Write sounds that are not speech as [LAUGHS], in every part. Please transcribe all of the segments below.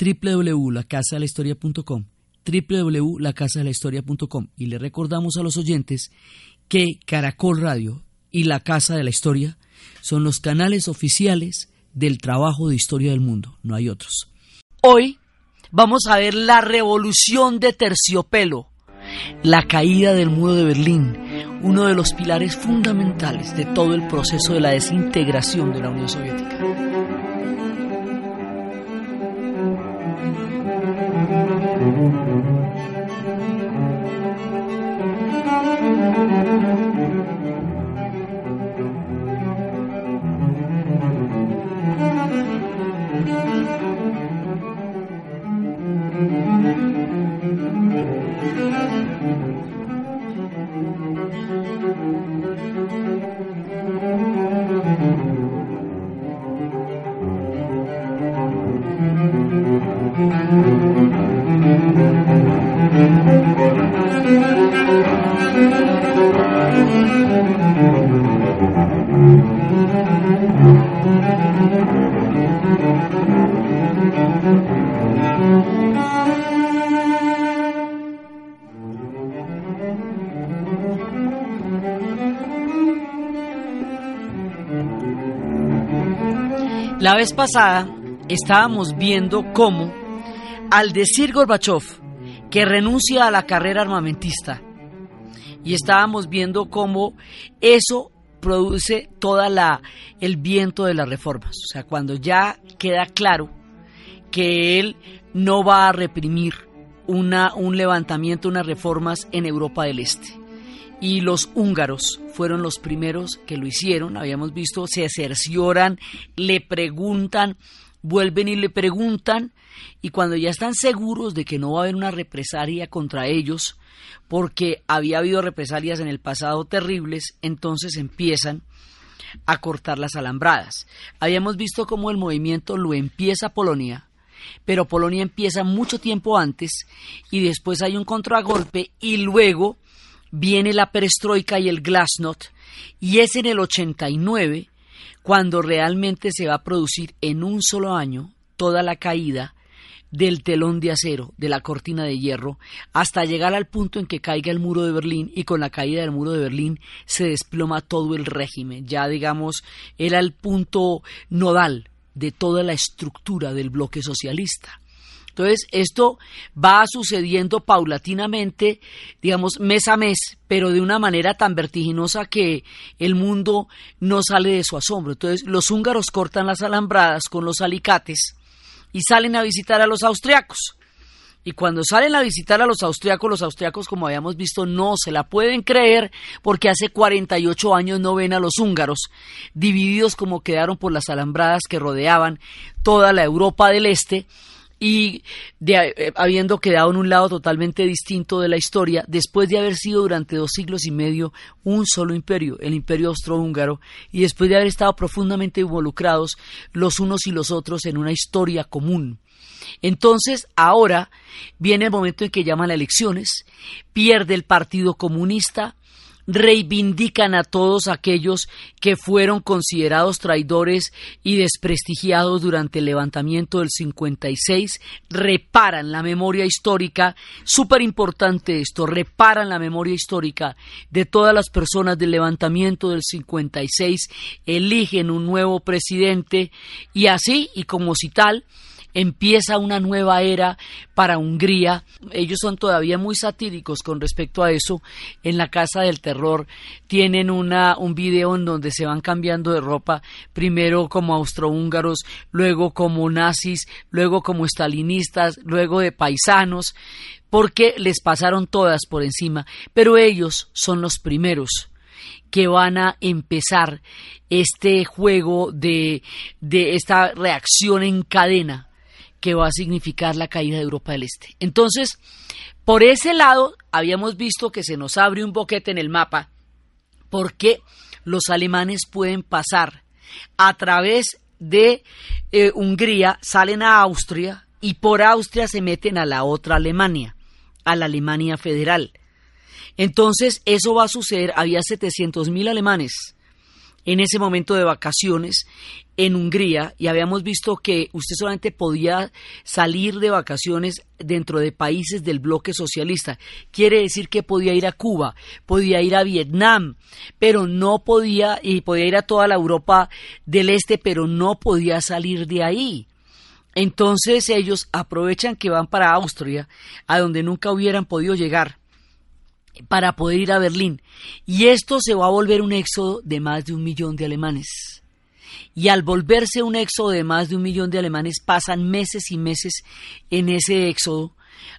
www.lacasadelahistoria.com www.lacasadelahistoria.com y le recordamos a los oyentes que Caracol Radio y La Casa de la Historia son los canales oficiales del trabajo de historia del mundo, no hay otros. Hoy vamos a ver la revolución de terciopelo, la caída del muro de Berlín, uno de los pilares fundamentales de todo el proceso de la desintegración de la Unión Soviética. Thank you. Vez pasada estábamos viendo cómo, al decir Gorbachev que renuncia a la carrera armamentista, y estábamos viendo cómo eso produce toda la el viento de las reformas, o sea, cuando ya queda claro que él no va a reprimir una, un levantamiento, unas reformas en Europa del Este y los húngaros fueron los primeros que lo hicieron. Habíamos visto, se cercioran, le preguntan, vuelven y le preguntan, y cuando ya están seguros de que no va a haber una represalia contra ellos, porque había habido represalias en el pasado terribles, entonces empiezan a cortar las alambradas. Habíamos visto cómo el movimiento lo empieza Polonia, pero Polonia empieza mucho tiempo antes y después hay un contragolpe y luego viene la perestroika y el glasnost, y es en el 89 cuando realmente se va a producir en un solo año toda la caída del telón de acero, de la cortina de hierro, hasta llegar al punto en que caiga el muro de Berlín y con la caída del muro de Berlín se desploma todo el régimen. Ya digamos, era el punto nodal de toda la estructura del bloque socialista. Entonces, esto va sucediendo paulatinamente, digamos, mes a mes, pero de una manera tan vertiginosa que el mundo no sale de su asombro. Entonces, los húngaros cortan las alambradas con los alicates y salen a visitar a los austriacos. Y cuando salen a visitar a los austriacos, los austriacos, como habíamos visto, no se la pueden creer porque hace 48 años no ven a los húngaros, divididos como quedaron por las alambradas que rodeaban toda la Europa del Este y de, eh, habiendo quedado en un lado totalmente distinto de la historia, después de haber sido durante dos siglos y medio un solo imperio, el imperio austrohúngaro, y después de haber estado profundamente involucrados los unos y los otros en una historia común. Entonces, ahora viene el momento en que llaman a elecciones, pierde el Partido Comunista, reivindican a todos aquellos que fueron considerados traidores y desprestigiados durante el levantamiento del 56, reparan la memoria histórica, súper importante esto, reparan la memoria histórica de todas las personas del levantamiento del 56, eligen un nuevo presidente y así, y como si tal, empieza una nueva era para Hungría. Ellos son todavía muy satíricos con respecto a eso. En la Casa del Terror tienen una, un video en donde se van cambiando de ropa, primero como austrohúngaros, luego como nazis, luego como stalinistas, luego de paisanos, porque les pasaron todas por encima, pero ellos son los primeros que van a empezar este juego de, de esta reacción en cadena que va a significar la caída de Europa del Este. Entonces, por ese lado, habíamos visto que se nos abre un boquete en el mapa porque los alemanes pueden pasar a través de eh, Hungría, salen a Austria y por Austria se meten a la otra Alemania, a la Alemania federal. Entonces, eso va a suceder, había 700.000 alemanes en ese momento de vacaciones en Hungría y habíamos visto que usted solamente podía salir de vacaciones dentro de países del bloque socialista. Quiere decir que podía ir a Cuba, podía ir a Vietnam, pero no podía, y podía ir a toda la Europa del Este, pero no podía salir de ahí. Entonces ellos aprovechan que van para Austria, a donde nunca hubieran podido llegar, para poder ir a Berlín. Y esto se va a volver un éxodo de más de un millón de alemanes. Y al volverse un éxodo de más de un millón de alemanes, pasan meses y meses en ese éxodo,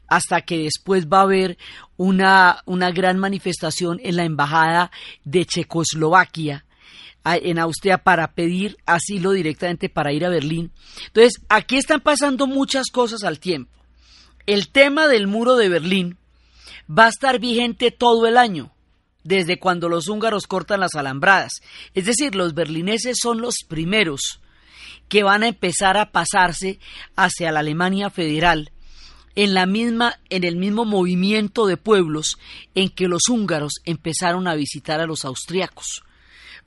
hasta que después va a haber una, una gran manifestación en la embajada de Checoslovaquia, en Austria para pedir asilo directamente para ir a Berlín. Entonces, aquí están pasando muchas cosas al tiempo. El tema del muro de Berlín va a estar vigente todo el año, desde cuando los húngaros cortan las alambradas. Es decir, los berlineses son los primeros que van a empezar a pasarse hacia la Alemania federal en la misma en el mismo movimiento de pueblos en que los húngaros empezaron a visitar a los austriacos.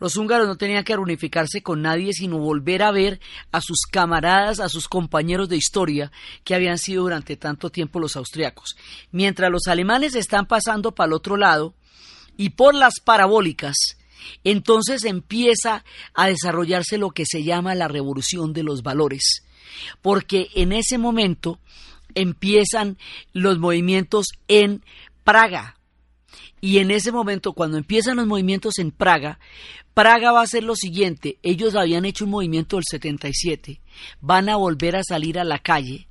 Los húngaros no tenían que reunificarse con nadie, sino volver a ver a sus camaradas, a sus compañeros de historia que habían sido durante tanto tiempo los austriacos. Mientras los alemanes están pasando para el otro lado y por las parabólicas, entonces empieza a desarrollarse lo que se llama la revolución de los valores, porque en ese momento empiezan los movimientos en Praga, y en ese momento, cuando empiezan los movimientos en Praga, Praga va a ser lo siguiente, ellos habían hecho un movimiento del 77, van a volver a salir a la calle,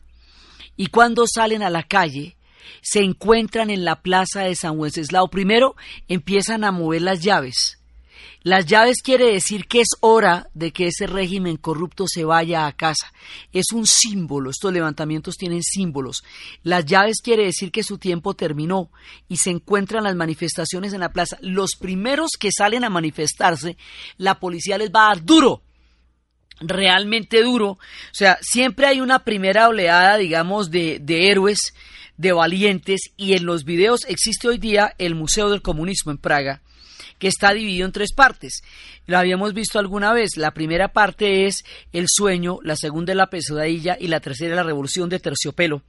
y cuando salen a la calle, se encuentran en la plaza de San Wenceslao. Primero empiezan a mover las llaves, las llaves quiere decir que es hora de que ese régimen corrupto se vaya a casa. Es un símbolo, estos levantamientos tienen símbolos. Las llaves quiere decir que su tiempo terminó y se encuentran las manifestaciones en la plaza. Los primeros que salen a manifestarse, la policía les va a dar duro realmente duro. O sea, siempre hay una primera oleada, digamos, de, de, héroes, de valientes, y en los videos existe hoy día el Museo del Comunismo en Praga, que está dividido en tres partes. Lo habíamos visto alguna vez. La primera parte es el sueño, la segunda es la pesadilla y la tercera es la revolución de terciopelo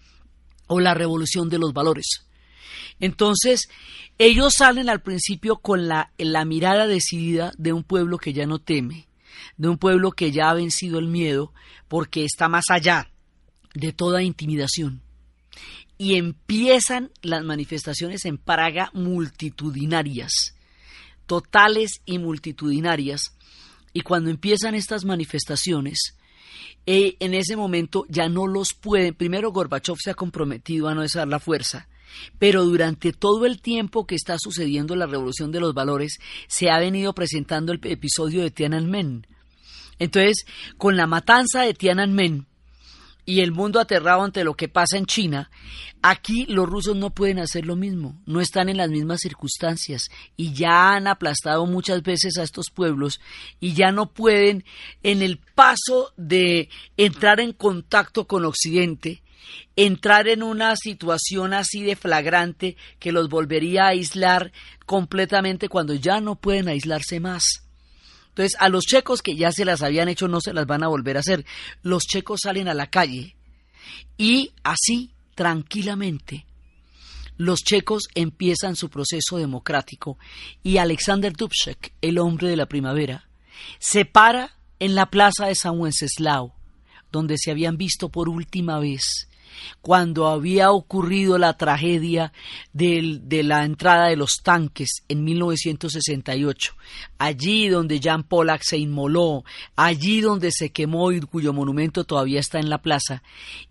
o la revolución de los valores. Entonces, ellos salen al principio con la, la mirada decidida de un pueblo que ya no teme, de un pueblo que ya ha vencido el miedo porque está más allá de toda intimidación. Y empiezan las manifestaciones en Praga multitudinarias totales y multitudinarias. Y cuando empiezan estas manifestaciones, eh, en ese momento ya no los pueden. Primero, Gorbachev se ha comprometido a no desar la fuerza, pero durante todo el tiempo que está sucediendo la revolución de los valores, se ha venido presentando el episodio de Tiananmen. Entonces, con la matanza de Tiananmen, y el mundo aterrado ante lo que pasa en China, aquí los rusos no pueden hacer lo mismo, no están en las mismas circunstancias y ya han aplastado muchas veces a estos pueblos y ya no pueden en el paso de entrar en contacto con Occidente, entrar en una situación así de flagrante que los volvería a aislar completamente cuando ya no pueden aislarse más. Entonces, a los checos que ya se las habían hecho no se las van a volver a hacer. Los checos salen a la calle y así, tranquilamente, los checos empiezan su proceso democrático y Alexander Dubček, el hombre de la primavera, se para en la plaza de San Wenceslao, donde se habían visto por última vez cuando había ocurrido la tragedia de la entrada de los tanques en 1968, allí donde Jan Pollack se inmoló, allí donde se quemó y cuyo monumento todavía está en la plaza,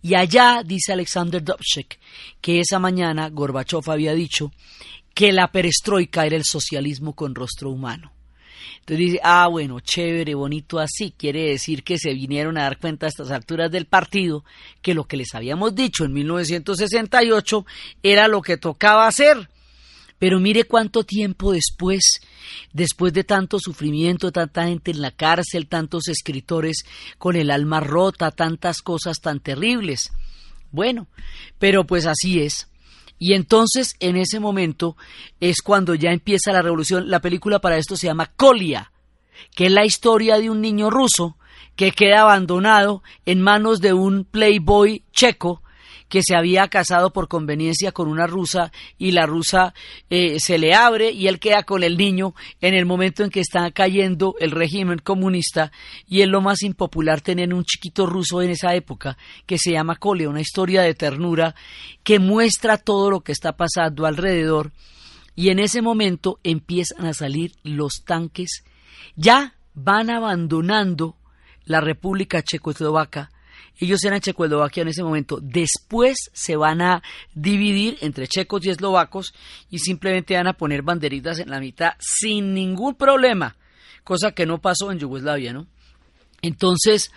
y allá dice Alexander Dubček que esa mañana Gorbachev había dicho que la perestroika era el socialismo con rostro humano. Entonces dice, ah, bueno, chévere, bonito así. Quiere decir que se vinieron a dar cuenta a estas alturas del partido que lo que les habíamos dicho en 1968 era lo que tocaba hacer. Pero mire cuánto tiempo después, después de tanto sufrimiento, tanta gente en la cárcel, tantos escritores con el alma rota, tantas cosas tan terribles. Bueno, pero pues así es. Y entonces en ese momento es cuando ya empieza la revolución. La película para esto se llama Kolia, que es la historia de un niño ruso que queda abandonado en manos de un playboy checo que se había casado por conveniencia con una rusa y la rusa eh, se le abre y él queda con el niño en el momento en que está cayendo el régimen comunista y es lo más impopular tener un chiquito ruso en esa época que se llama Cole, una historia de ternura que muestra todo lo que está pasando alrededor y en ese momento empiezan a salir los tanques, ya van abandonando la República Checoslovaca ellos eran Checoslovaquia en ese momento. Después se van a dividir entre checos y eslovacos y simplemente van a poner banderitas en la mitad sin ningún problema, cosa que no pasó en Yugoslavia, ¿no? Entonces,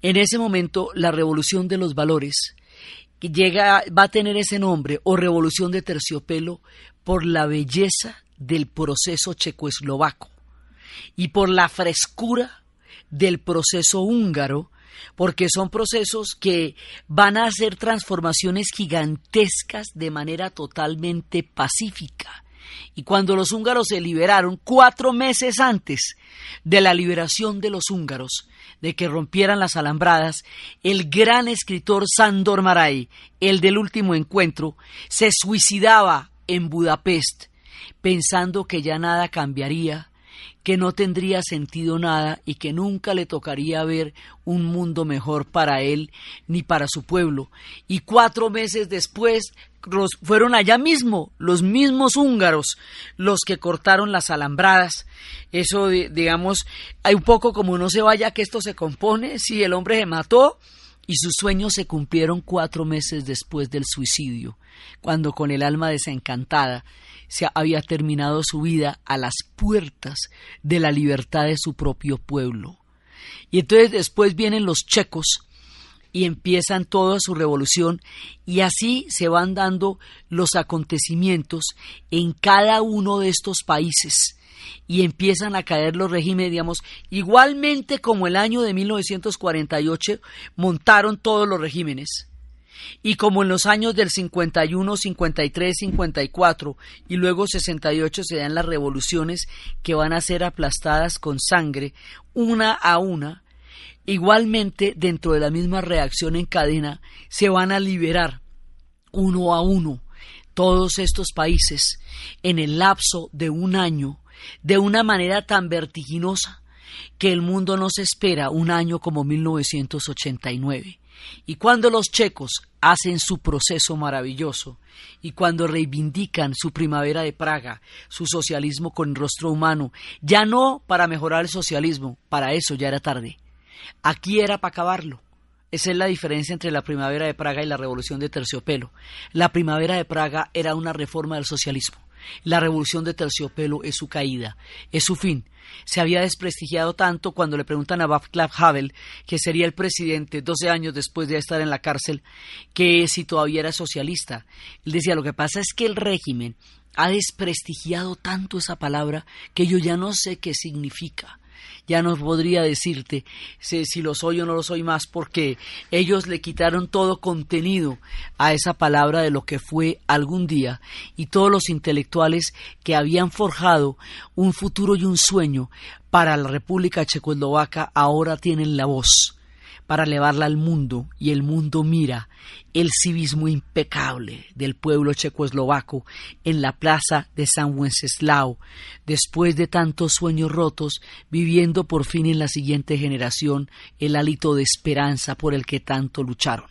en ese momento, la revolución de los valores llega, va a tener ese nombre, o revolución de terciopelo, por la belleza del proceso checoslovaco y por la frescura del proceso húngaro porque son procesos que van a hacer transformaciones gigantescas de manera totalmente pacífica. Y cuando los húngaros se liberaron, cuatro meses antes de la liberación de los húngaros, de que rompieran las alambradas, el gran escritor Sándor Maray, el del último encuentro, se suicidaba en Budapest, pensando que ya nada cambiaría, que no tendría sentido nada y que nunca le tocaría ver un mundo mejor para él ni para su pueblo. Y cuatro meses después fueron allá mismo los mismos húngaros los que cortaron las alambradas. Eso, digamos, hay un poco como no se vaya que esto se compone, si el hombre se mató y sus sueños se cumplieron cuatro meses después del suicidio, cuando con el alma desencantada se había terminado su vida a las puertas de la libertad de su propio pueblo. Y entonces después vienen los checos y empiezan toda su revolución y así se van dando los acontecimientos en cada uno de estos países y empiezan a caer los regímenes, digamos, igualmente como el año de 1948 montaron todos los regímenes y como en los años del 51, 53, 54 y luego 68 se dan las revoluciones que van a ser aplastadas con sangre una a una, igualmente dentro de la misma reacción en cadena se van a liberar uno a uno todos estos países en el lapso de un año de una manera tan vertiginosa que el mundo no se espera un año como 1989. Y cuando los checos hacen su proceso maravilloso y cuando reivindican su primavera de Praga, su socialismo con rostro humano, ya no para mejorar el socialismo, para eso ya era tarde. Aquí era para acabarlo. Esa es la diferencia entre la primavera de Praga y la revolución de terciopelo. La primavera de Praga era una reforma del socialismo. La revolución de terciopelo es su caída, es su fin. Se había desprestigiado tanto cuando le preguntan a Václav Havel, que sería el presidente 12 años después de estar en la cárcel, que si todavía era socialista. Él decía, lo que pasa es que el régimen ha desprestigiado tanto esa palabra que yo ya no sé qué significa ya no podría decirte si, lo soy o no lo soy más, porque ellos le quitaron todo contenido a esa palabra de lo que fue algún día, y todos los intelectuales que habían forjado un futuro y un sueño para la República Checoslovaca ahora tienen la voz para elevarla al mundo y el mundo mira el civismo impecable del pueblo checoslovaco en la plaza de San Wenceslao, después de tantos sueños rotos, viviendo por fin en la siguiente generación el hálito de esperanza por el que tanto lucharon.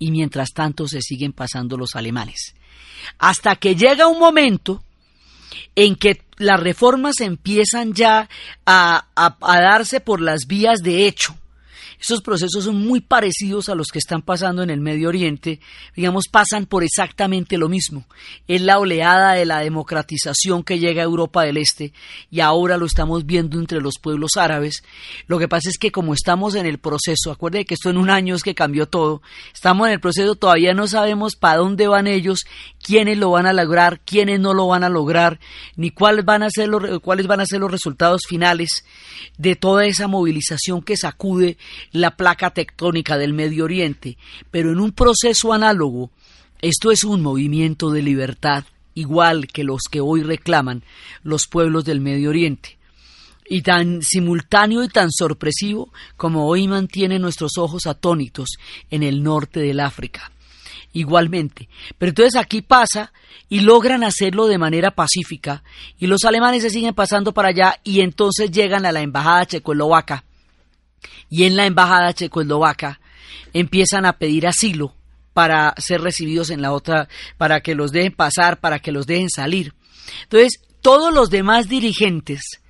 Y mientras tanto se siguen pasando los alemanes. Hasta que llega un momento en que las reformas empiezan ya a, a darse por las vías de hecho Esos procesos son muy parecidos a los que están pasando en el Medio Oriente, digamos, pasan por exactamente lo mismo. Es la oleada de la democratización que llega a Europa del Este y ahora lo estamos viendo entre los pueblos árabes. Lo que pasa es que como estamos en el proceso, acuérdense que esto en un año es que cambió todo, estamos en el proceso, todavía no sabemos para dónde van ellos, quiénes lo van a lograr, quiénes no lo van a lograr, ni cuáles van a ser los, cuáles van a ser los resultados finales de toda esa movilización que sacude la placa tectónica del Medio Oriente, pero en un proceso análogo, esto es un movimiento de libertad, igual que los que hoy reclaman los pueblos del Medio Oriente, y tan simultáneo y tan sorpresivo como hoy mantiene nuestros ojos atónitos en el norte del África igualmente. Pero entonces aquí pasa y logran hacerlo de manera pacífica y los alemanes se siguen pasando para allá y entonces llegan a la embajada checoslovaca y en la embajada checoslovaca empiezan a pedir asilo para ser recibidos en la otra, para que los dejen pasar, para que los dejen salir. Entonces, todos los demás dirigentes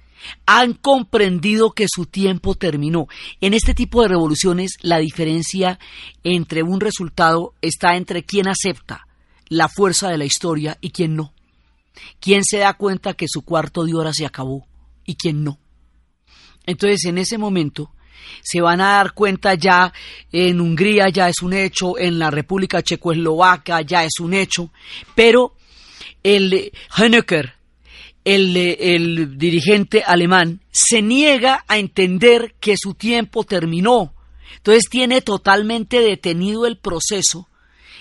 han comprendido que su tiempo terminó. En este tipo de revoluciones la diferencia entre un resultado está entre quien acepta la fuerza de la historia y quien no. Quien se da cuenta que su cuarto de hora se acabó y quien no. Entonces en ese momento se van a dar cuenta ya en Hungría ya es un hecho, en la República Checoslovaca ya es un hecho, pero el Honecker, el, dirigente alemán se niega a entender que su tiempo terminó. Entonces tiene totalmente detenido el proceso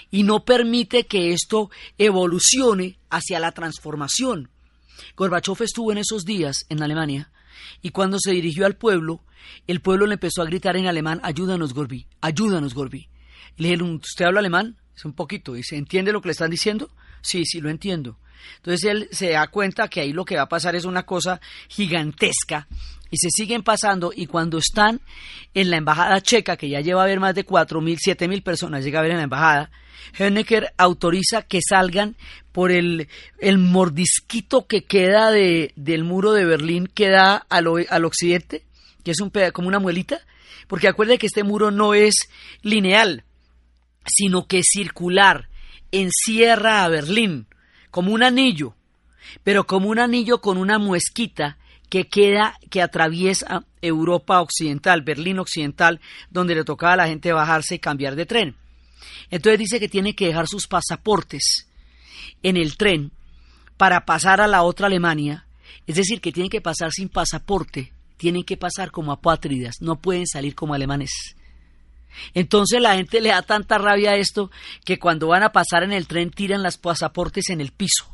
y no permite que esto evolucione hacia la transformación. Gorbachev estuvo en esos días en Alemania y cuando se dirigió al pueblo, el pueblo le empezó a gritar en alemán, ayúdanos Gorbi, ayúdanos Gorbi. le dije, ¿usted habla alemán? Es un poquito. Dice, ¿entiende lo que le están diciendo? Sí, sí, lo entiendo. Entonces él se da cuenta que ahí lo que va a pasar es una cosa gigantesca y se siguen pasando y cuando están en la embajada checa, que ya lleva a ver más de cuatro mil, siete mil personas, llega a ver en la embajada, Honecker autoriza que salgan por el, el mordisquito que queda de, del muro de Berlín que da al, al occidente, que es un como una muelita, porque acuerde que este muro no es lineal, sino que es circular, encierra a Berlín como un anillo, pero como un anillo con una muesquita que queda, que atraviesa Europa Occidental, Berlín Occidental, donde le tocaba a la gente bajarse y cambiar de tren. Entonces dice que tiene que dejar sus pasaportes en el tren para pasar a la otra Alemania, es decir, que tienen que pasar sin pasaporte, tienen que pasar como apátridas, no pueden salir como alemanes. Entonces la gente le da tanta rabia a esto que cuando van a pasar en el tren tiran los pasaportes en el piso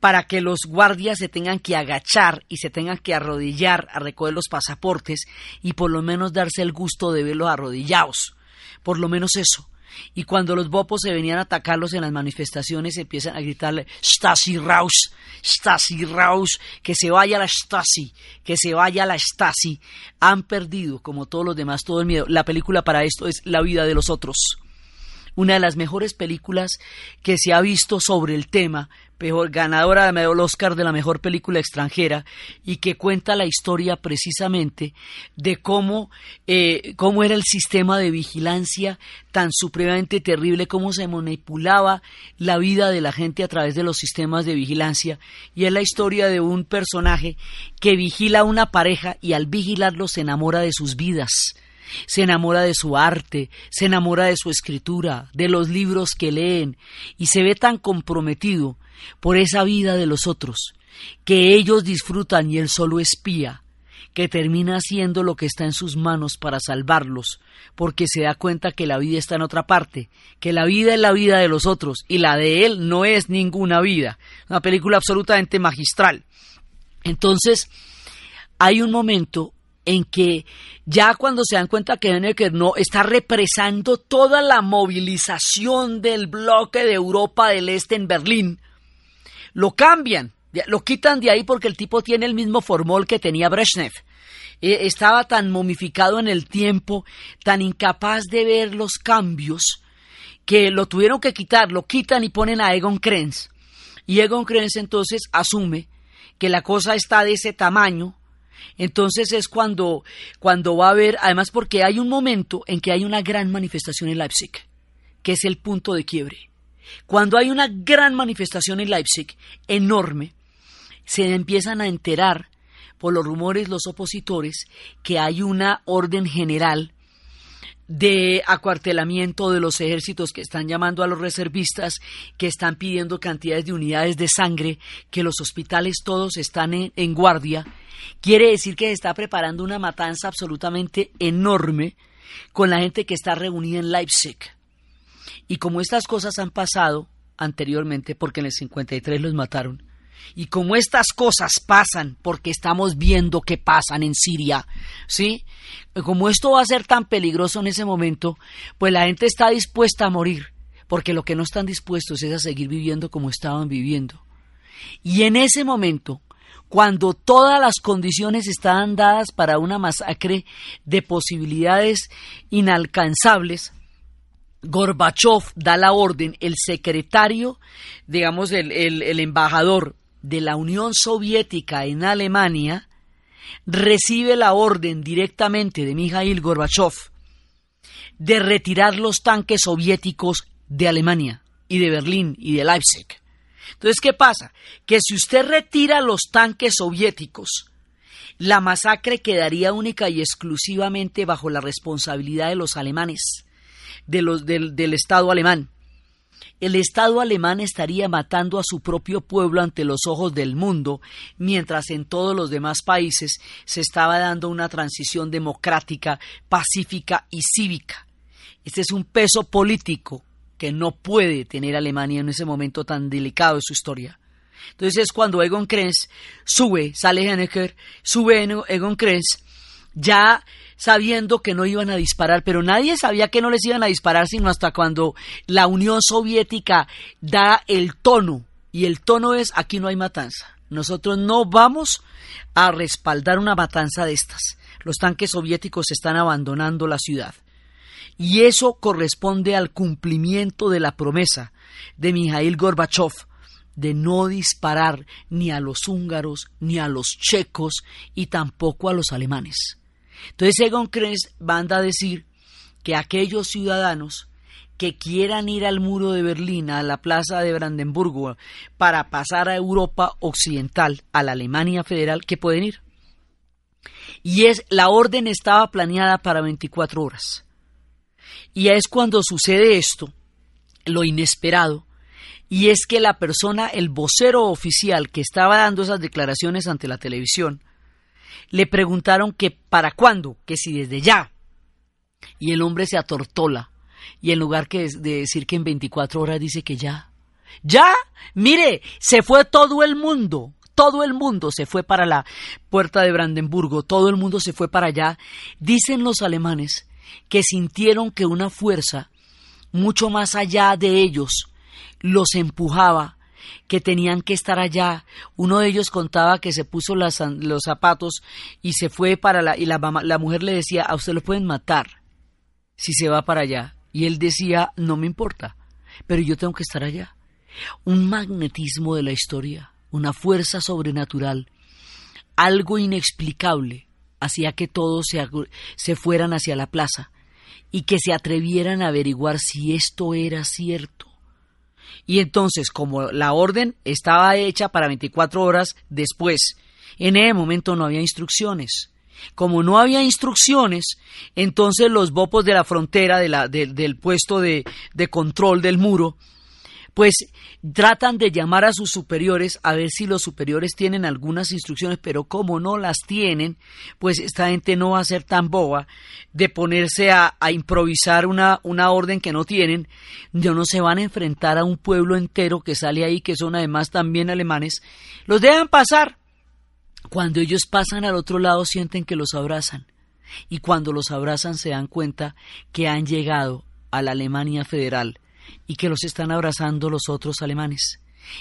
para que los guardias se tengan que agachar y se tengan que arrodillar a recoger los pasaportes y por lo menos darse el gusto de verlos arrodillados. Por lo menos eso. Y cuando los bopos se venían a atacarlos en las manifestaciones, empiezan a gritarle Stasi Raus, Stasi Raus, que se vaya la Stasi, que se vaya la Stasi. Han perdido, como todos los demás, todo el miedo. La película para esto es La vida de los otros una de las mejores películas que se ha visto sobre el tema, ganadora del Oscar de la mejor película extranjera y que cuenta la historia precisamente de cómo, eh, cómo era el sistema de vigilancia tan supremamente terrible, cómo se manipulaba la vida de la gente a través de los sistemas de vigilancia. Y es la historia de un personaje que vigila a una pareja y al vigilarlo se enamora de sus vidas se enamora de su arte, se enamora de su escritura, de los libros que leen, y se ve tan comprometido por esa vida de los otros, que ellos disfrutan y él solo espía, que termina haciendo lo que está en sus manos para salvarlos, porque se da cuenta que la vida está en otra parte, que la vida es la vida de los otros y la de él no es ninguna vida. Una película absolutamente magistral. Entonces, hay un momento en que ya cuando se dan cuenta que Honecker no está represando toda la movilización del bloque de Europa del Este en Berlín, lo cambian, lo quitan de ahí porque el tipo tiene el mismo formol que tenía Brezhnev. E, estaba tan momificado en el tiempo, tan incapaz de ver los cambios, que lo tuvieron que quitar, lo quitan y ponen a Egon Krenz. Y Egon Krenz entonces asume que la cosa está de ese tamaño, Entonces es cuando, cuando va a haber, además porque hay un momento en que hay una gran manifestación en Leipzig, que es el punto de quiebre. Cuando hay una gran manifestación en Leipzig, enorme, se empiezan a enterar por los rumores los opositores que hay una orden general de acuartelamiento de los ejércitos que están llamando a los reservistas, que están pidiendo cantidades de unidades de sangre, que los hospitales todos están en, guardia, quiere decir que se está preparando una matanza absolutamente enorme con la gente que está reunida en Leipzig. Y como estas cosas han pasado anteriormente, porque en el 53 los mataron, y como estas cosas pasan, porque estamos viendo que pasan en Siria, ¿sí? Como esto va a ser tan peligroso en ese momento, pues la gente está dispuesta a morir, porque lo que no están dispuestos es a seguir viviendo como estaban viviendo. Y en ese momento, cuando todas las condiciones estaban dadas para una masacre de posibilidades inalcanzables, Gorbachev da la orden, el secretario, digamos, el, el embajador de la Unión Soviética en Alemania recibe la orden directamente de Mikhail Gorbachev de retirar los tanques soviéticos de Alemania y de Berlín y de Leipzig. Entonces, ¿qué pasa? Que si usted retira los tanques soviéticos, la masacre quedaría única y exclusivamente bajo la responsabilidad de los alemanes, del, Estado alemán el Estado alemán estaría matando a su propio pueblo ante los ojos del mundo, mientras en todos los demás países se estaba dando una transición democrática, pacífica y cívica. Este es un peso político que no puede tener Alemania en ese momento tan delicado de su historia. Entonces es cuando Egon Krenz sube, sale Hennecker, sube Egon Krenz, ya sabiendo que no iban a disparar, pero nadie sabía que no les iban a disparar sino hasta cuando la Unión Soviética da el tono, y el tono es aquí no hay matanza. Nosotros no vamos a respaldar una matanza de estas. Los tanques soviéticos están abandonando la ciudad. Y eso corresponde al cumplimiento de la promesa de Mikhail Gorbachev de no disparar ni a los húngaros, ni a los checos y tampoco a los alemanes. Entonces Egon Krenz manda a decir que aquellos ciudadanos que quieran ir al muro de Berlín, a la plaza de Brandenburgo, para pasar a Europa Occidental, a la Alemania Federal, que pueden ir. Y es, la orden estaba planeada para 24 horas. Y es cuando sucede esto, lo inesperado, y es que la persona, el vocero oficial que estaba dando esas declaraciones ante la televisión, le preguntaron que para cuándo, que si desde ya. Y el hombre se atortola y en lugar de decir que en 24 horas dice que ya. Ya, mire, se fue todo el mundo, todo el mundo se fue para la puerta de Brandenburgo, todo el mundo se fue para allá. Dicen los alemanes que sintieron que una fuerza mucho más allá de ellos los empujaba que tenían que estar allá. Uno de ellos contaba que se puso los zapatos y se fue para la... y la, la mujer le decía, a usted lo pueden matar si se va para allá. Y él decía, no me importa, pero yo tengo que estar allá. Un magnetismo de la historia, una fuerza sobrenatural, algo inexplicable, hacía que todos se, se fueran hacia la plaza y que se atrevieran a averiguar si esto era cierto. Y entonces, como la orden estaba hecha para 24 horas después, en ese momento no había instrucciones. Como no había instrucciones, entonces los bopos de la frontera, del puesto de, de control del muro, pues tratan de llamar a sus superiores a ver si los superiores tienen algunas instrucciones, pero como no las tienen, pues esta gente no va a ser tan boba de ponerse a, improvisar una, una, orden que no tienen, no se van a enfrentar a un pueblo entero que sale ahí, que son además también alemanes, los dejan pasar. Cuando ellos pasan al otro lado sienten que los abrazan. Y cuando los abrazan se dan cuenta que han llegado a la Alemania federal y que los están abrazando los otros alemanes.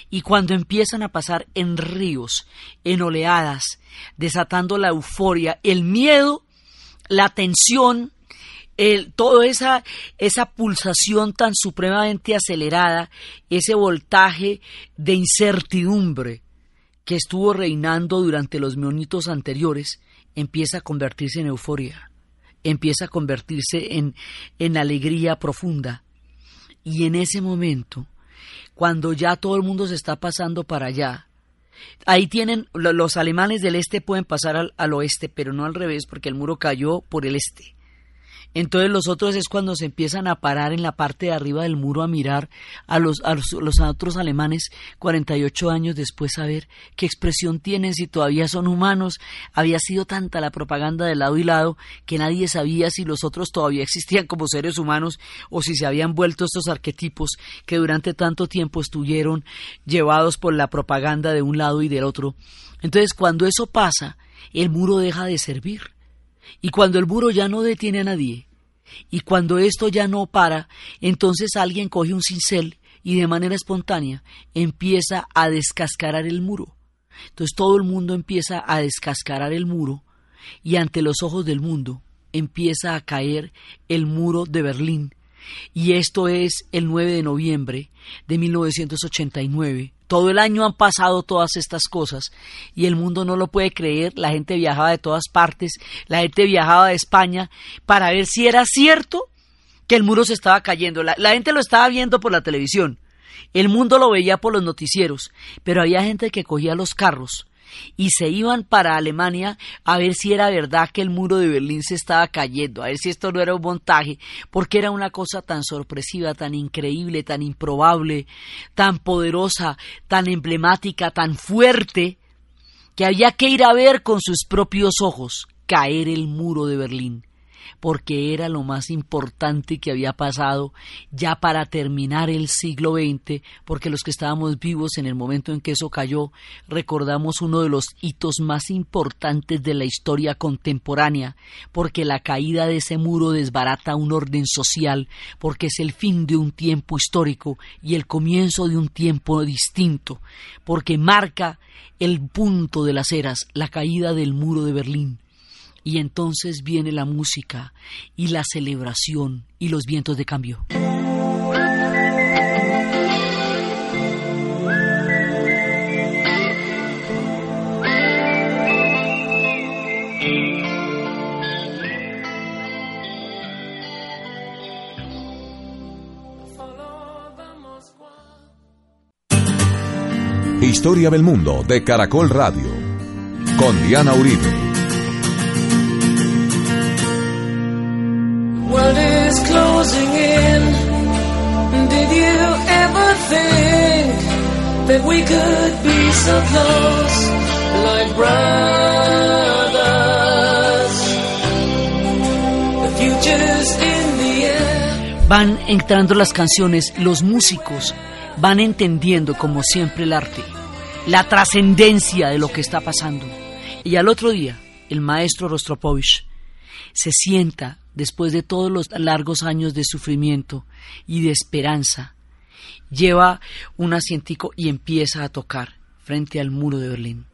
Y cuando empiezan a pasar en ríos, en oleadas, desatando la euforia, el miedo, la tensión, el, toda esa, esa pulsación tan supremamente acelerada, ese voltaje de incertidumbre, que estuvo reinando durante los minutos anteriores empieza a convertirse en euforia, empieza a convertirse en, en alegría profunda. Y en ese momento, cuando ya todo el mundo se está pasando para allá, ahí tienen, los alemanes del este pueden pasar al, al oeste, pero no al revés, porque el muro cayó por el este. Entonces los otros es cuando se empiezan a parar en la parte de arriba del muro a mirar a los, a los, otros alemanes 48 años después a ver qué expresión tienen, si todavía son humanos. Había sido tanta la propaganda de lado y lado que nadie sabía si los otros todavía [LAUGHS] existían como seres humanos o si se habían vuelto estos arquetipos que durante tanto tiempo estuvieron llevados por la propaganda de un lado y del otro. Entonces cuando eso pasa, el muro deja de servir y cuando el muro ya no detiene a nadie, y cuando esto ya no para, entonces alguien coge un cincel y de manera espontánea empieza a descascarar el muro. Entonces todo el mundo empieza a descascarar el muro y ante los ojos del mundo empieza a caer el muro de Berlín. Y esto es el 9 de noviembre de 1989, todo el año han pasado todas estas cosas y el mundo no lo puede creer. La gente viajaba de todas partes, la gente viajaba de España para ver si era cierto que el muro se estaba cayendo. La, la gente lo estaba viendo por la televisión, el mundo lo veía por los noticieros, pero había gente que cogía los carros y se iban para Alemania a ver si era verdad que el muro de Berlín se estaba cayendo, a ver si esto no era un montaje, porque era una cosa tan sorpresiva, tan increíble, tan improbable, tan poderosa, tan emblemática, tan fuerte, que había que ir a ver con sus propios ojos caer el muro de Berlín porque era lo más importante que había pasado ya para terminar el siglo XX, porque los que estábamos vivos en el momento en que eso cayó, recordamos uno de los hitos más importantes de la historia contemporánea, porque la caída de ese muro desbarata un orden social, porque es el fin de un tiempo histórico y el comienzo de un tiempo distinto, porque marca el punto de las eras, la caída del muro de Berlín. Y entonces viene la música y la celebración y los vientos de cambio. Historia del mundo de Caracol Radio con Diana Uribe. Van entrando las canciones, los músicos van entendiendo como siempre el arte, la trascendencia de lo que está pasando. Y al otro día, el maestro Rostropovich se sienta después de todos los largos años de sufrimiento y de esperanza, lleva un asientico y empieza a tocar frente al muro de Berlín.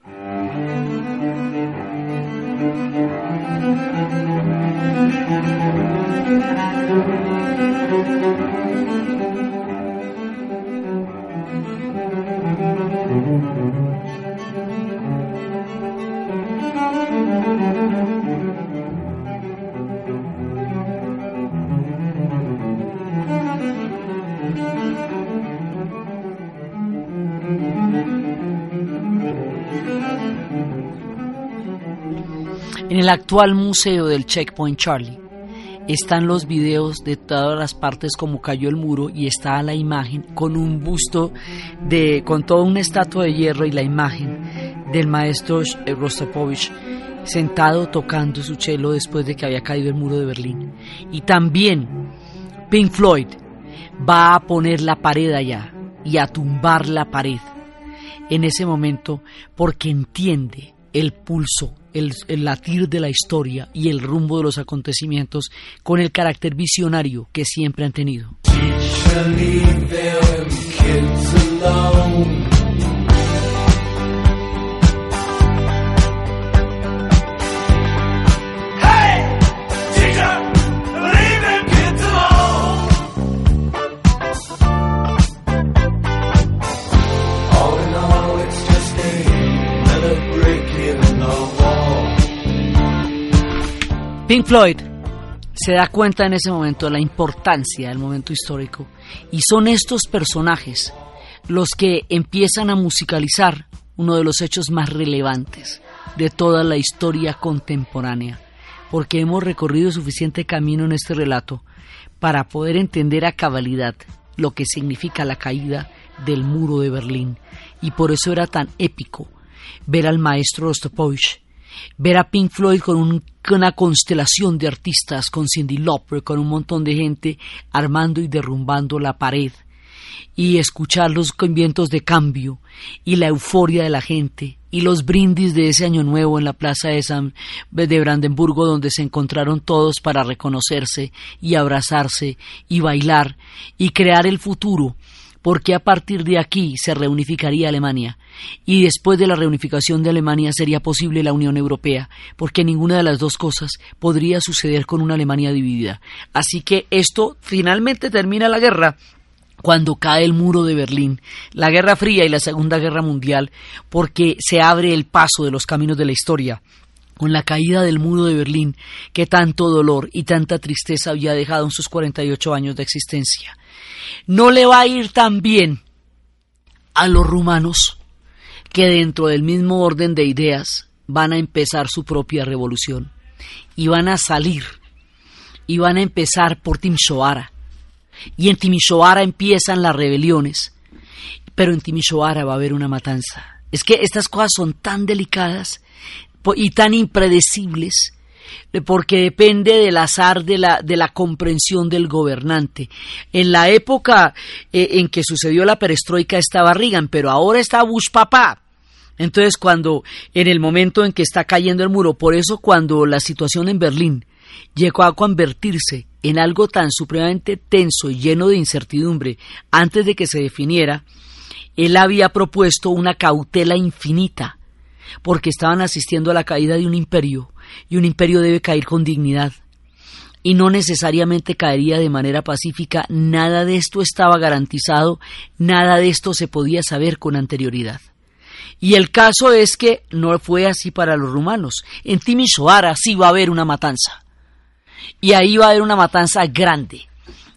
En el actual museo del Checkpoint Charlie están los videos de todas las partes como cayó el muro y está la imagen con un busto de con toda una estatua de hierro y la imagen del maestro Rostropovich sentado tocando su cello después de que había caído el muro de Berlín. Y también Pink Floyd va a poner la pared allá y a tumbar la pared en ese momento porque entiende el pulso el, latir de la historia y el rumbo de los acontecimientos con el carácter visionario que siempre han tenido. Pink Floyd se da cuenta en ese momento de la importancia del momento histórico y son estos personajes los que empiezan a musicalizar uno de los hechos más relevantes de toda la historia contemporánea, porque hemos recorrido suficiente camino en este relato para poder entender a cabalidad lo que significa la caída del muro de Berlín, y por eso era tan épico ver al maestro Rostropowicz ver a Pink Floyd con una constelación de artistas, con Cindy Lauper, con un montón de gente armando y derrumbando la pared, y escuchar los vientos de cambio y la euforia de la gente y los brindis de ese año nuevo en la plaza de San de Brandenburgo donde se encontraron todos para reconocerse y abrazarse y bailar y crear el futuro porque a partir de aquí se reunificaría Alemania y después de la reunificación de Alemania sería posible la Unión Europea, porque ninguna de las dos cosas podría suceder con una Alemania dividida. Así que esto finalmente termina la guerra cuando cae el muro de Berlín, la Guerra Fría y la Segunda Guerra Mundial, porque se abre el paso de los caminos de la historia con la caída del muro de Berlín que tanto dolor y tanta tristeza había dejado en sus 48 años de existencia. No le va a ir tan bien a los rumanos que dentro del mismo orden de ideas van a empezar su propia revolución y van a salir y van a empezar por Timisoara. Y en Timisoara empiezan las rebeliones pero en Timisoara va a haber una matanza. Es que estas cosas son tan delicadas y tan impredecibles porque depende del azar de la, de la comprensión del gobernante. En la época eh, en que sucedió la perestroika estaba Reagan, pero ahora está Bush papá. Entonces, cuando, en el momento en que está cayendo el muro, por eso cuando la situación en Berlín llegó a convertirse en algo tan supremamente tenso y lleno de incertidumbre antes de que se definiera, él había propuesto una cautela infinita porque estaban asistiendo a la caída de un imperio, y un imperio debe caer con dignidad. Y no necesariamente caería de manera pacífica, nada de esto estaba garantizado, nada de esto se podía saber con anterioridad. Y el caso es que no fue así para los rumanos. En Timisoara sí va a haber una matanza. Y ahí va a haber una matanza grande.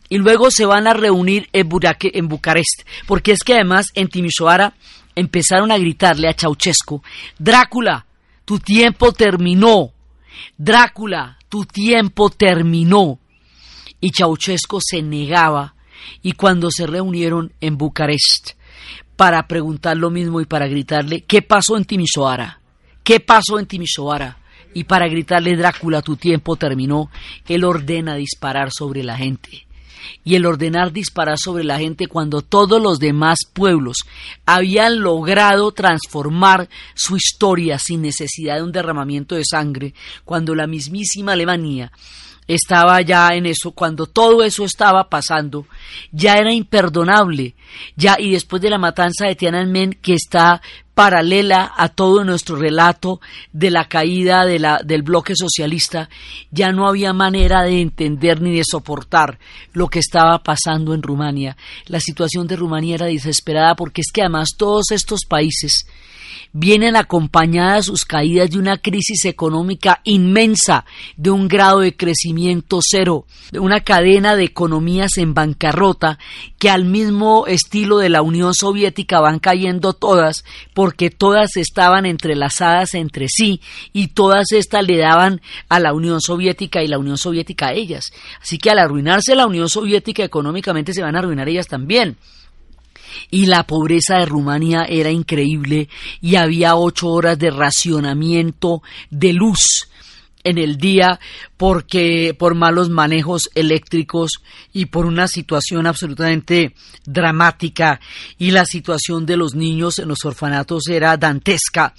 Y luego se van a reunir en, en Bucarest. Porque es que además en Timisoara empezaron a gritarle a Ceausescu, Drácula, tu tiempo terminó, Drácula, tu tiempo terminó. Y Ceausescu se negaba y cuando se reunieron en Bucarest para preguntar lo mismo y para gritarle, ¿qué pasó en Timisoara? ¿Qué pasó en Timisoara? Y para gritarle, Drácula, tu tiempo terminó, él ordena disparar sobre la gente y el ordenar disparar sobre la gente cuando todos los demás pueblos habían logrado transformar su historia sin necesidad de un derramamiento de sangre, cuando la mismísima Alemania estaba ya en eso, cuando todo eso estaba pasando, ya era imperdonable, ya y después de la matanza de Tiananmen que está paralela a todo nuestro relato de la caída del bloque socialista, ya no había manera de entender ni de soportar lo que estaba pasando en Rumania. La situación de Rumania era desesperada porque es que además todos estos países vienen acompañadas sus caídas de una crisis económica inmensa, de un grado de crecimiento cero, de una cadena de economías en bancarrota que al mismo estilo de la Unión Soviética van cayendo todas porque todas estaban entrelazadas entre sí y todas estas le daban a la Unión Soviética y la Unión Soviética a ellas. Así que al arruinarse la Unión Soviética económicamente se van a arruinar ellas también y la pobreza de Rumania era increíble y había ocho horas de racionamiento de luz en el día porque por malos manejos eléctricos y por una situación absolutamente dramática. Y la situación de los niños en los orfanatos era dantesca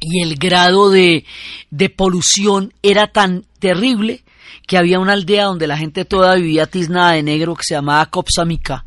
y el grado de, de polución era tan terrible que había una aldea donde la gente toda vivía tiznada de negro que se llamaba Copsamica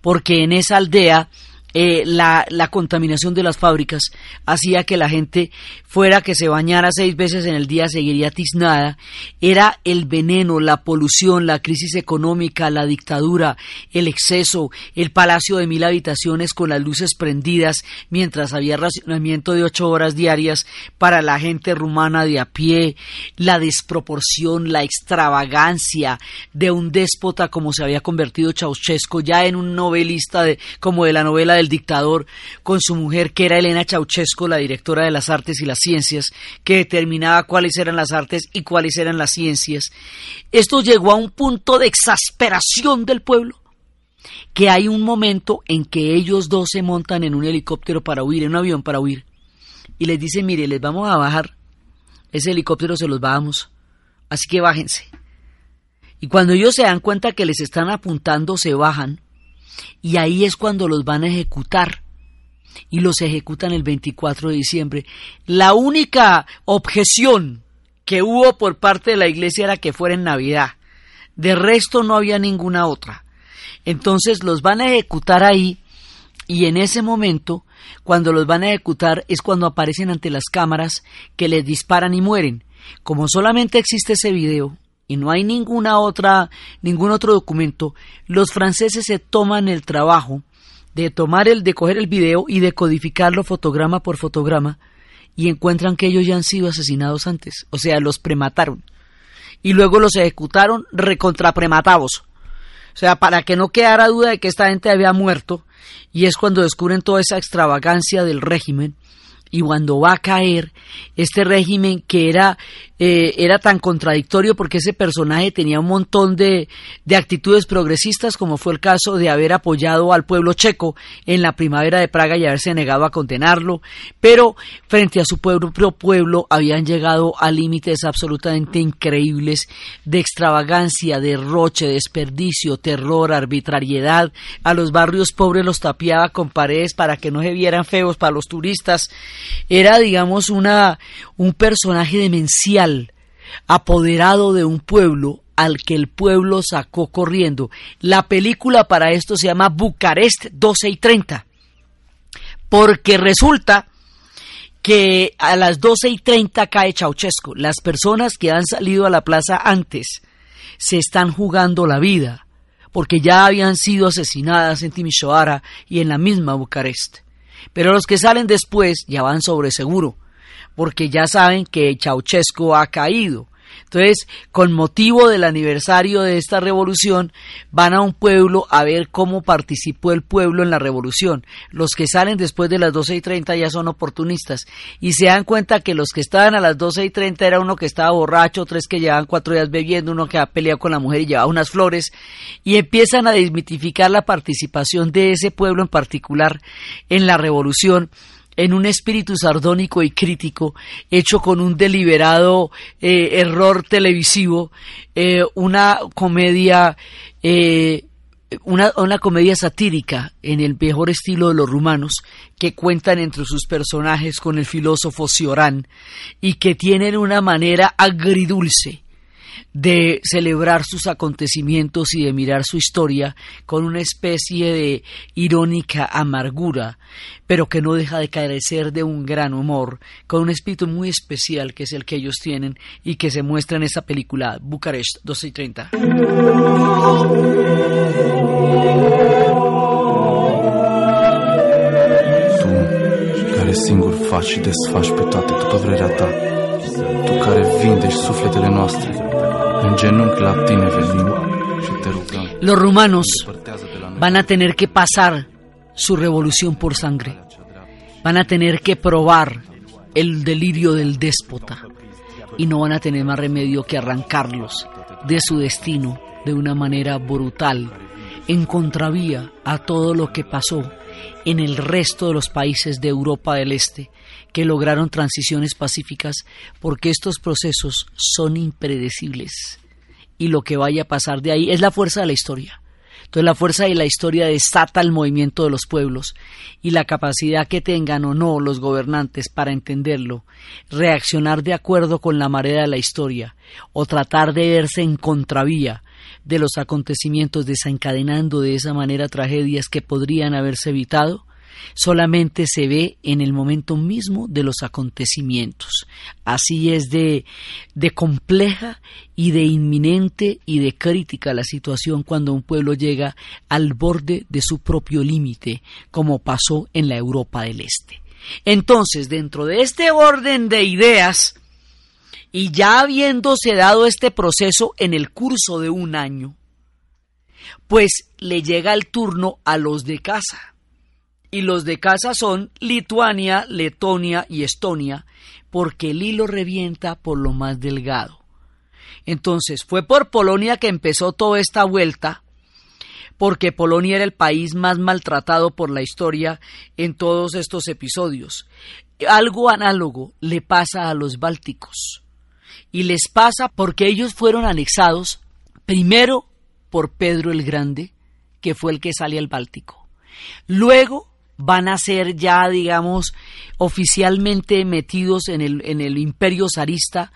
porque en esa aldea eh, la, la, contaminación de las fábricas hacía que la gente fuera que se bañara seis veces en el día seguiría tiznada. Era el veneno, la polución, la crisis económica, la dictadura, el exceso, el palacio de mil habitaciones con las luces prendidas mientras había racionamiento de ocho horas diarias para la gente rumana de a pie, la desproporción, la extravagancia de un déspota como se había convertido Ceausescu ya en un novelista de, como de la novela del dictador con su mujer que era Elena Ceausescu, la directora de las artes y las ciencias, que determinaba cuáles eran las artes y cuáles eran las ciencias. Esto llegó a un punto de exasperación del pueblo que hay un momento en que ellos dos se montan en un helicóptero para huir, en un avión para huir, y les dicen, mire, les vamos a bajar, ese helicóptero se los bajamos, así que bájense. Y cuando ellos se dan cuenta que les están apuntando, se bajan, y ahí es cuando los van a ejecutar y los ejecutan el 24 de diciembre. La única objeción que hubo por parte de la iglesia era que fuera en Navidad. De resto no había ninguna otra. Entonces los van a ejecutar ahí y en ese momento, cuando los van a ejecutar, es cuando aparecen ante las cámaras que les disparan y mueren. Como solamente existe ese video, y no hay ninguna otra, ningún otro documento, los franceses se toman el trabajo de tomar el, de coger el video y de codificarlo fotograma por fotograma y encuentran que ellos ya han sido asesinados antes, o sea, los premataron. Y luego los ejecutaron recontraprematados. O sea, para que no quedara duda de que esta gente había muerto, y es cuando descubren toda esa extravagancia del régimen, y cuando va a caer este régimen que era, eh, era tan contradictorio porque ese personaje tenía un montón de, de, actitudes progresistas como fue el caso de haber apoyado al pueblo checo en la primavera de Praga y haberse negado a condenarlo, pero frente a su propio pueblo habían llegado a límites absolutamente increíbles de extravagancia, derroche, desperdicio, terror, arbitrariedad, a los barrios pobres los tapiaba con paredes para que no se vieran feos para los turistas, era, digamos, una, un personaje demencial, apoderado de un pueblo al que el pueblo sacó corriendo. La película para esto se llama Bucarest 12 y 30, porque resulta que a las 12 y 30 cae Ceausescu. Las personas que han salido a la plaza antes se están jugando la vida, porque ya habían sido asesinadas en Timisoara y en la misma Bucarest. Pero los que salen después ya van sobre seguro, porque ya saben que Ceausescu ha caído. Entonces, con motivo del aniversario de esta revolución, van a un pueblo a ver cómo participó el pueblo en la revolución. Los que salen después de las 12 y 30 ya son oportunistas y se dan cuenta que los que estaban a las 12 y 30 era uno que estaba borracho, tres que llevaban cuatro días bebiendo, uno que ha peleado con la mujer y llevaba unas flores y empiezan a desmitificar la participación de ese pueblo en particular en la revolución en un espíritu sardónico y crítico, hecho con un deliberado eh, error televisivo, eh, una comedia, eh, una, una, comedia satírica en el mejor estilo de los rumanos, que cuentan entre sus personajes con el filósofo Ciorán y que tienen una manera agridulce de celebrar sus acontecimientos y de mirar su historia con una especie de irónica amargura, pero que no deja de carecer de un gran humor, con un espíritu muy especial que es el que ellos tienen y que se muestra en esta película, Bucarest 12 y 30. care singur faci și desfaci pe toate după vrerea ta, tu care Los rumanos van a tener que pasar su revolución por sangre. Van a tener que probar el delirio del déspota. Y no van a tener más remedio que arrancarlos de su destino de una manera brutal, en contravía a todo lo que pasó en el resto de los países de Europa del Este que lograron transiciones pacíficas porque estos procesos son impredecibles y lo que vaya a pasar de ahí es la fuerza de la historia. Entonces la fuerza de la historia desata el movimiento de los pueblos y la capacidad que tengan o no los gobernantes para entenderlo, reaccionar de acuerdo con la marea de la historia o tratar de verse en contravía de los acontecimientos desencadenando de esa manera tragedias que podrían haberse evitado, solamente se ve en el momento mismo de los acontecimientos. Así es de, de compleja y de inminente y de crítica la situación cuando un pueblo llega al borde de su propio límite, como pasó en la Europa del Este. Entonces, dentro de este orden de ideas, y ya habiéndose dado este proceso en el curso de un año, pues le llega el turno a los de casa. Y los de casa son Lituania, Letonia y Estonia, porque el hilo revienta por lo más delgado. Entonces fue por Polonia que empezó toda esta vuelta, porque Polonia era el país más maltratado por la historia en todos estos episodios. Algo análogo le pasa a los bálticos. Y les pasa porque ellos fueron anexados primero por Pedro el Grande, que fue el que sale al Báltico. Luego van a ser ya, digamos, oficialmente metidos en el, en el imperio zarista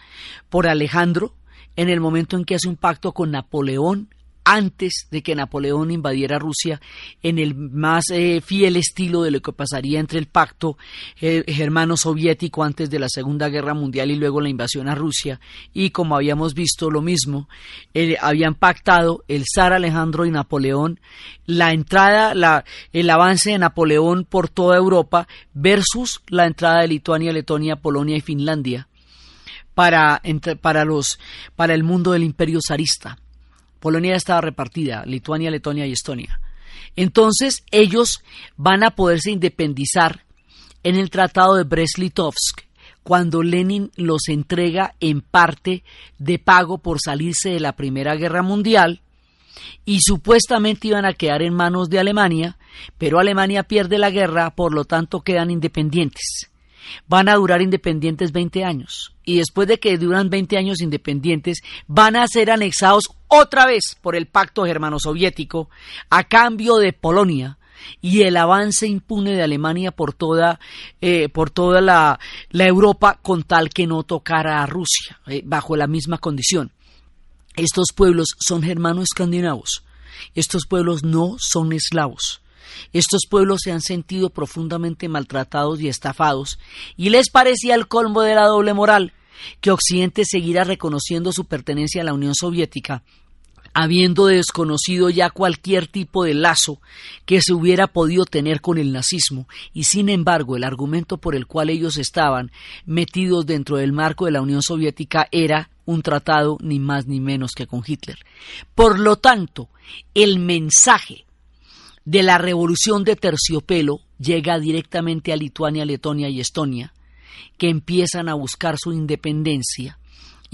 por Alejandro, en el momento en que hace un pacto con Napoleón antes de que Napoleón invadiera Rusia en el más eh, fiel estilo de lo que pasaría entre el pacto eh, germano-soviético antes de la Segunda Guerra Mundial y luego la invasión a Rusia. Y como habíamos visto lo mismo, eh, habían pactado el zar Alejandro y Napoleón la entrada, la, el avance de Napoleón por toda Europa versus la entrada de Lituania, Letonia, Polonia y Finlandia para, para, los, para el mundo del imperio zarista. Polonia estaba repartida, Lituania, Letonia y Estonia. Entonces ellos van a poderse independizar en el Tratado de Brest-Litovsk, cuando Lenin los entrega en parte de pago por salirse de la Primera Guerra Mundial y supuestamente iban a quedar en manos de Alemania, pero Alemania pierde la guerra, por lo tanto quedan independientes van a durar independientes 20 años. Y después de que duran 20 años independientes, van a ser anexados otra vez por el pacto germano-soviético a cambio de Polonia y el avance impune de Alemania por toda, eh, por toda la, Europa con tal que no tocara a Rusia, eh, bajo la misma condición. Estos pueblos son germano-escandinavos. Estos pueblos no son eslavos. Estos pueblos se han sentido profundamente maltratados y estafados, y les parecía el colmo de la doble moral que Occidente seguirá reconociendo su pertenencia a la Unión Soviética, habiendo desconocido ya cualquier tipo de lazo que se hubiera podido tener con el nazismo, y sin embargo el argumento por el cual ellos estaban metidos dentro del marco de la Unión Soviética era un tratado ni más ni menos que con Hitler. Por lo tanto, el mensaje de la revolución de terciopelo llega directamente a Lituania, Letonia y Estonia, que empiezan a buscar su independencia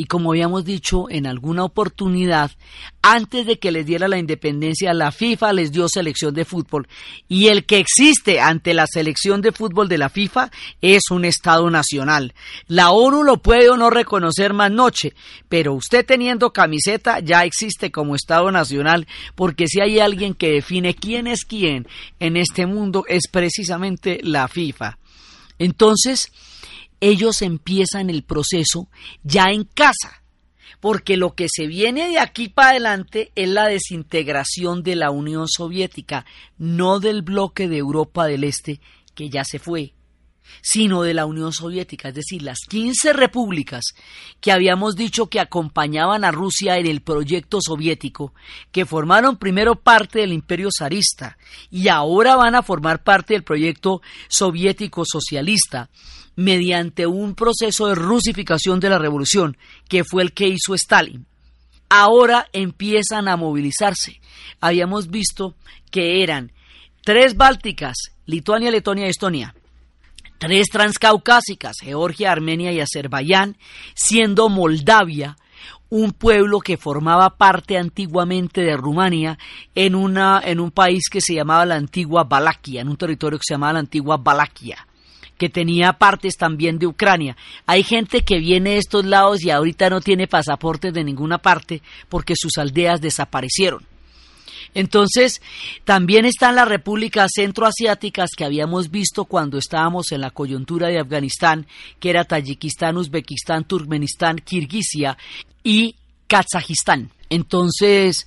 y como habíamos dicho en alguna oportunidad, antes de que les diera la independencia, la FIFA les dio selección de fútbol y el que existe ante la selección de fútbol de la FIFA es un Estado nacional. La ONU lo puede o no reconocer más noche, pero usted teniendo camiseta ya existe como Estado nacional porque si hay alguien que define quién es quién en este mundo es precisamente la FIFA. Entonces, ellos empiezan el proceso ya en casa, porque lo que se viene de aquí para adelante es la desintegración de la Unión Soviética, no del bloque de Europa del Este, que ya se fue, sino de la Unión Soviética, es decir, las 15 repúblicas que habíamos dicho que acompañaban a Rusia en el proyecto soviético, que formaron primero parte del imperio zarista y ahora van a formar parte del proyecto soviético socialista, mediante un proceso de rusificación de la revolución, que fue el que hizo Stalin. Ahora empiezan a movilizarse. Habíamos visto que eran tres bálticas, Lituania, Letonia y Estonia, tres transcaucásicas, Georgia, Armenia y Azerbaiyán, siendo Moldavia un pueblo que formaba parte antiguamente de Rumania en, una, en un país que se llamaba la antigua Valaquia, en un territorio que se llamaba la antigua Valaquia que tenía partes también de Ucrania. Hay gente que viene de estos lados y ahorita no tiene pasaportes de ninguna parte porque sus aldeas desaparecieron. Entonces, también están las repúblicas centroasiáticas que habíamos visto cuando estábamos en la coyuntura de Afganistán, que era Tayikistán, Uzbekistán, Turkmenistán, Kirguisia y Kazajistán. Entonces,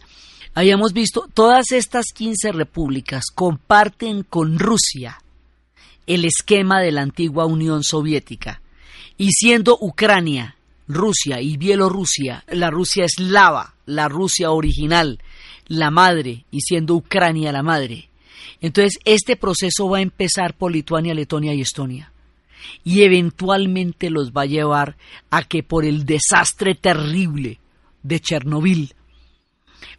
habíamos visto todas estas 15 repúblicas comparten con Rusia el esquema de la antigua Unión Soviética. Y siendo Ucrania, Rusia y Bielorrusia, la Rusia eslava, la Rusia original, la madre, y siendo Ucrania la madre. Entonces, este proceso va a empezar por Lituania, Letonia y Estonia. Y eventualmente los va a llevar a que por el desastre terrible de Chernobyl,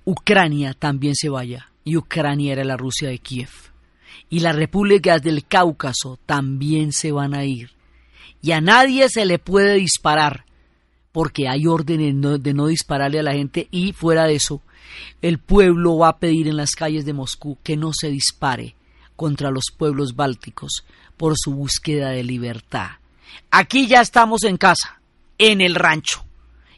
Ucrania también se vaya. Y Ucrania era la Rusia de Kiev. Y las repúblicas del Cáucaso también se van a ir. Y a nadie se le puede disparar porque hay órdenes de no dispararle a la gente y fuera de eso, el pueblo va a pedir en las calles de Moscú que no se dispare contra los pueblos bálticos por su búsqueda de libertad. Aquí ya estamos en casa, en el rancho,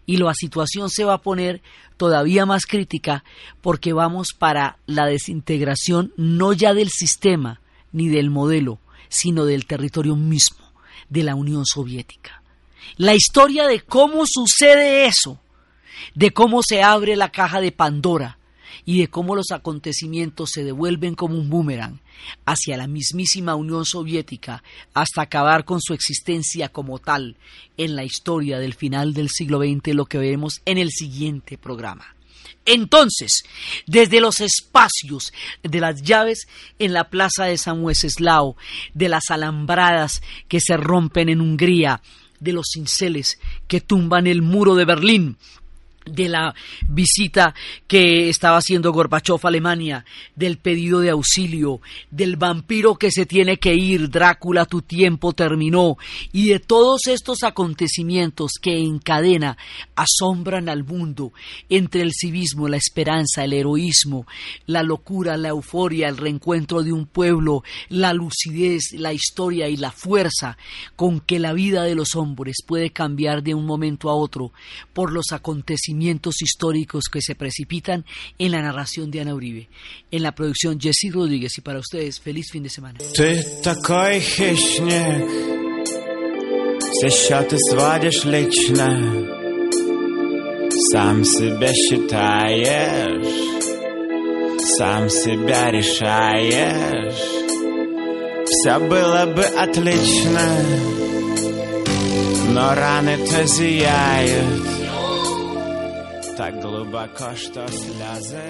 y la situación se va a poner todavía más crítica porque vamos para la desintegración no ya del sistema ni del modelo, sino del territorio mismo de la Unión Soviética. La historia de cómo sucede eso, de cómo se abre la caja de Pandora y de cómo los acontecimientos se devuelven como un boomerang hacia la mismísima Unión Soviética hasta acabar con su existencia como tal en la historia del final del siglo XX, lo que veremos en el siguiente programa. Entonces, desde los espacios de las llaves en la plaza de San Wenceslao, de las alambradas que se rompen en Hungría, de los cinceles que tumban el muro de Berlín, de la visita que estaba haciendo Gorbachev a Alemania, del pedido de auxilio, del vampiro que se tiene que ir, Drácula, tu tiempo terminó, y de todos estos acontecimientos que en cadena asombran al mundo entre el civismo, la esperanza, el heroísmo, la locura, la euforia, el reencuentro de un pueblo, la lucidez, la historia y la fuerza con que la vida de los hombres puede cambiar de un momento a otro por los acontecimientos históricos que se precipitan en la narración de Ana Uribe. En la producción Jesse Rodríguez y para ustedes, feliz fin de semana. Ты такой хищник, все счеты сводишь лично, сам себя считаешь, сам себя решаешь. Все было бы отлично, но раны-то зияют. Tak dlouhá kašta sleze